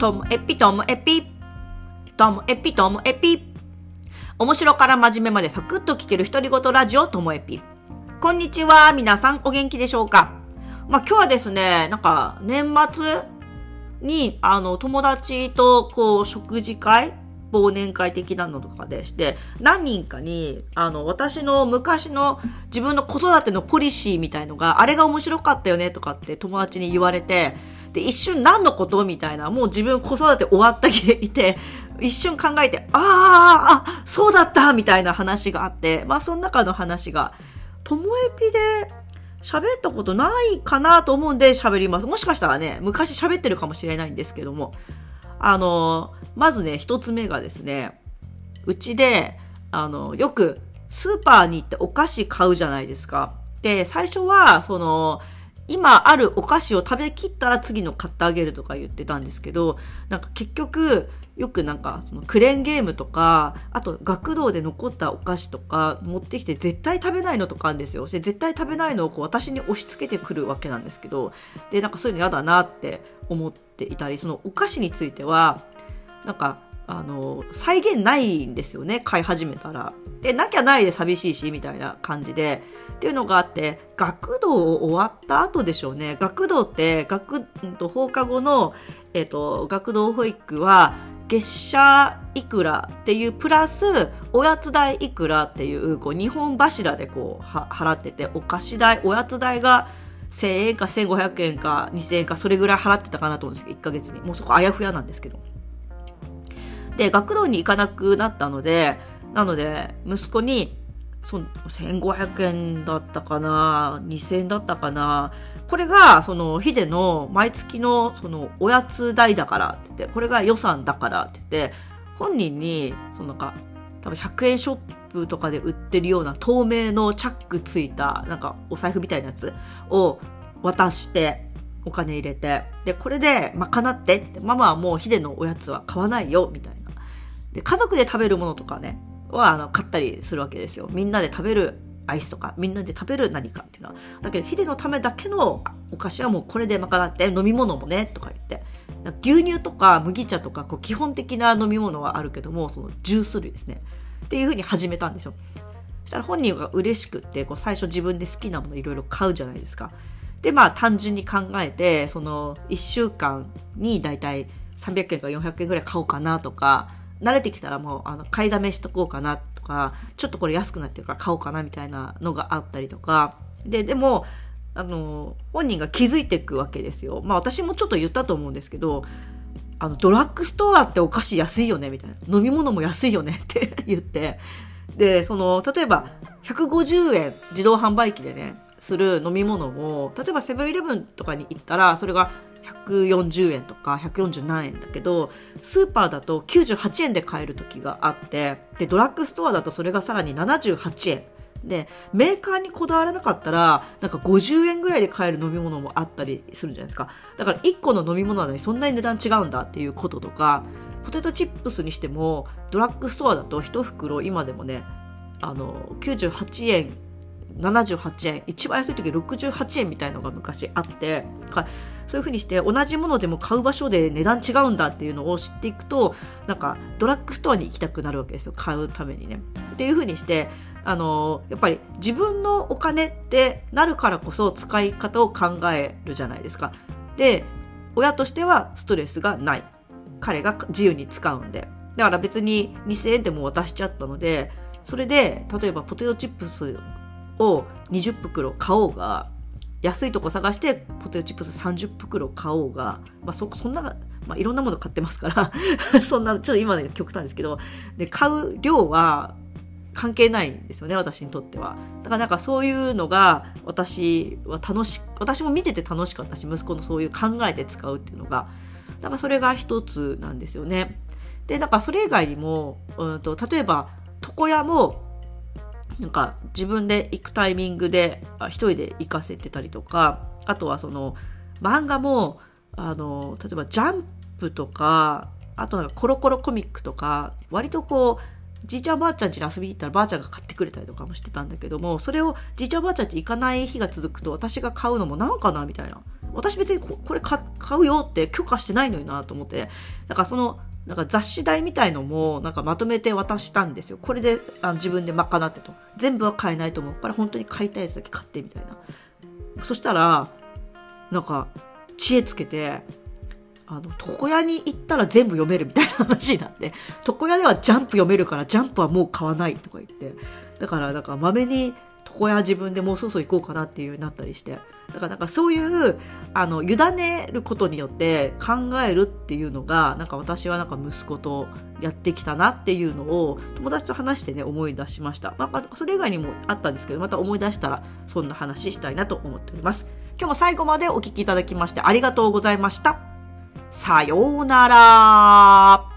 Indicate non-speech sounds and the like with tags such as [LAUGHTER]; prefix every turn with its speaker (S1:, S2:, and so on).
S1: ともエピともエピ。ともエピともエピ。面白から真面目までサクッと聞ける独り言ラジオともエピ。こんにちは。皆さんお元気でしょうか？まあ、今日はですね、なんか年末にあの友達とこう食事会忘年会的なのとかでして、何人かに、あの、私の昔の自分の子育てのポリシーみたいのが、あれが面白かったよねとかって友達に言われて、で、一瞬何のことみたいな、もう自分子育て終わった気でいて、一瞬考えて、ああ、あ、そうだったみたいな話があって、まあその中の話が、ともえぴで喋ったことないかなと思うんで喋ります。もしかしたらね、昔喋ってるかもしれないんですけども、あの、まずね、一つ目がですね、うちで、あの、よくスーパーに行ってお菓子買うじゃないですか。で、最初は、その、今あるお菓子を食べきったら次の買ってあげるとか言ってたんですけど、なんか結局、よくなんかそのクレーンゲームとか、あと学童で残ったお菓子とか持ってきて絶対食べないのとかあるんですよ。で、絶対食べないのをこう私に押し付けてくるわけなんですけど、で、なんかそういうの嫌だなって思っていたり、そのお菓子については、なんかあの、再現ないんですよね、買い始めたら。で、なきゃないで寂しいし、みたいな感じで。っていうのがあって、学童を終わった後でしょうね。学童って、学、放課後の、えっ、と、学童保育は、月謝いくらっていうプラスおやつ代いくらっていうこう2本柱でこう払っててお菓子代おやつ代が1000円か1500円か2000円かそれぐらい払ってたかなと思うんですけど1ヶ月にもうそこあやふやなんですけどで、学童に行かなくなったので、なので、息子に、そ1500円だったかな2000円だったかなこれが、その、ヒデの毎月の、その、おやつ代だからって言って、これが予算だからって言って、本人に、そのなんか、多分100円ショップとかで売ってるような透明のチャックついた、なんかお財布みたいなやつを渡して、お金入れて、で、これで賄ってって、ママはもうヒデのおやつは買わないよ、みたいな。で、家族で食べるものとかね、は、あの、買ったりするわけですよ。みんなで食べるアイスとか、みんなで食べる何かっていうのは。だけど、ヒデのためだけのお菓子はもうこれで賄って、飲み物もね、とか言って。牛乳とか麦茶とか、こう、基本的な飲み物はあるけども、そのジュース類ですね。っていうふうに始めたんですよ。そしたら本人が嬉しくって、こう、最初自分で好きなものいろいろ買うじゃないですか。で、まあ、単純に考えて、その、1週間にだいたい300円か400円ぐらい買おうかなとか、慣れてきたらもうあの買いだめしとこうかなとかちょっとこれ安くなってるから買おうかなみたいなのがあったりとか。ででもあの本人が気づいていくわけですよ。まあ私もちょっと言ったと思うんですけどあのドラッグストアってお菓子安いよねみたいな。飲み物も安いよねって [LAUGHS] 言って。でその例えば150円自動販売機でねする飲み物も例えばセブンイレブンとかに行ったらそれが140円とか140何円だけどスーパーだと98円で買える時があってでドラッグストアだとそれがさらに78円。でメーカーにこだわらなかったらなんか50円ぐらいで買える飲み物もあったりするじゃないですか。だから1個の飲み物なのにそんなに値段違うんだっていうこととかポテトチップスにしてもドラッグストアだと1袋今でもねあの98円78円一番安い時68円みたいのが昔あってそういうふうにして同じものでも買う場所で値段違うんだっていうのを知っていくとなんかドラッグストアに行きたくなるわけですよ買うためにね。っていうふうにしてあのやっぱり自分のお金ってなるからこそ使い方を考えるじゃないですか。で親としてはストレスがない彼が自由に使うんでだから別に2000円でも渡しちゃったのでそれで例えばポテトチップスを20袋買おうが安いとこ探してポテトチップス30袋買おうが、まあ、そそんな、まあ、いろんなもの買ってますから [LAUGHS] そんなちょっと今で極端ですけどで買う量は関係ないんですよね私にとっては。だからなんかそういうのが私は楽し私も見てて楽しかったし息子のそういう考えて使うっていうのがなんかそれが一つなんですよね。でなんかそれ以外にも、うんと例えば床屋もなんか自分で行くタイミングで一人で行かせてたりとかあとはその漫画もあの例えばジャンプとかあとなんかコロコロコミックとか割とこうじいちゃんばあちゃん家に遊びに行ったらばあちゃんが買ってくれたりとかもしてたんだけどもそれをじいちゃんばあちゃん家行かない日が続くと私が買うのもなんかなみたいな。私別にここれ買うよって許可してないのになと思って、だからその、なんか雑誌代みたいのもなんかまとめて渡したんですよ。これであの自分で賄ってと。全部は買えないと思うから本当に買いたいやつだけ買ってみたいな。そしたら、なんか知恵つけて、あの、床屋に行ったら全部読めるみたいな話になって、床屋ではジャンプ読めるからジャンプはもう買わないとか言って、だから、なんか、まめに床屋自分でもうそろそろ行こうかなっていうようになったりして、だからなんかそういう、あの、委ねることによって考えるっていうのが、なんか私はなんか息子とやってきたなっていうのを友達と話してね、思い出しました。まあ、それ以外にもあったんですけど、また思い出したらそんな話したいなと思っております。今日も最後までお聴きいただきましてありがとうございました。さようなら。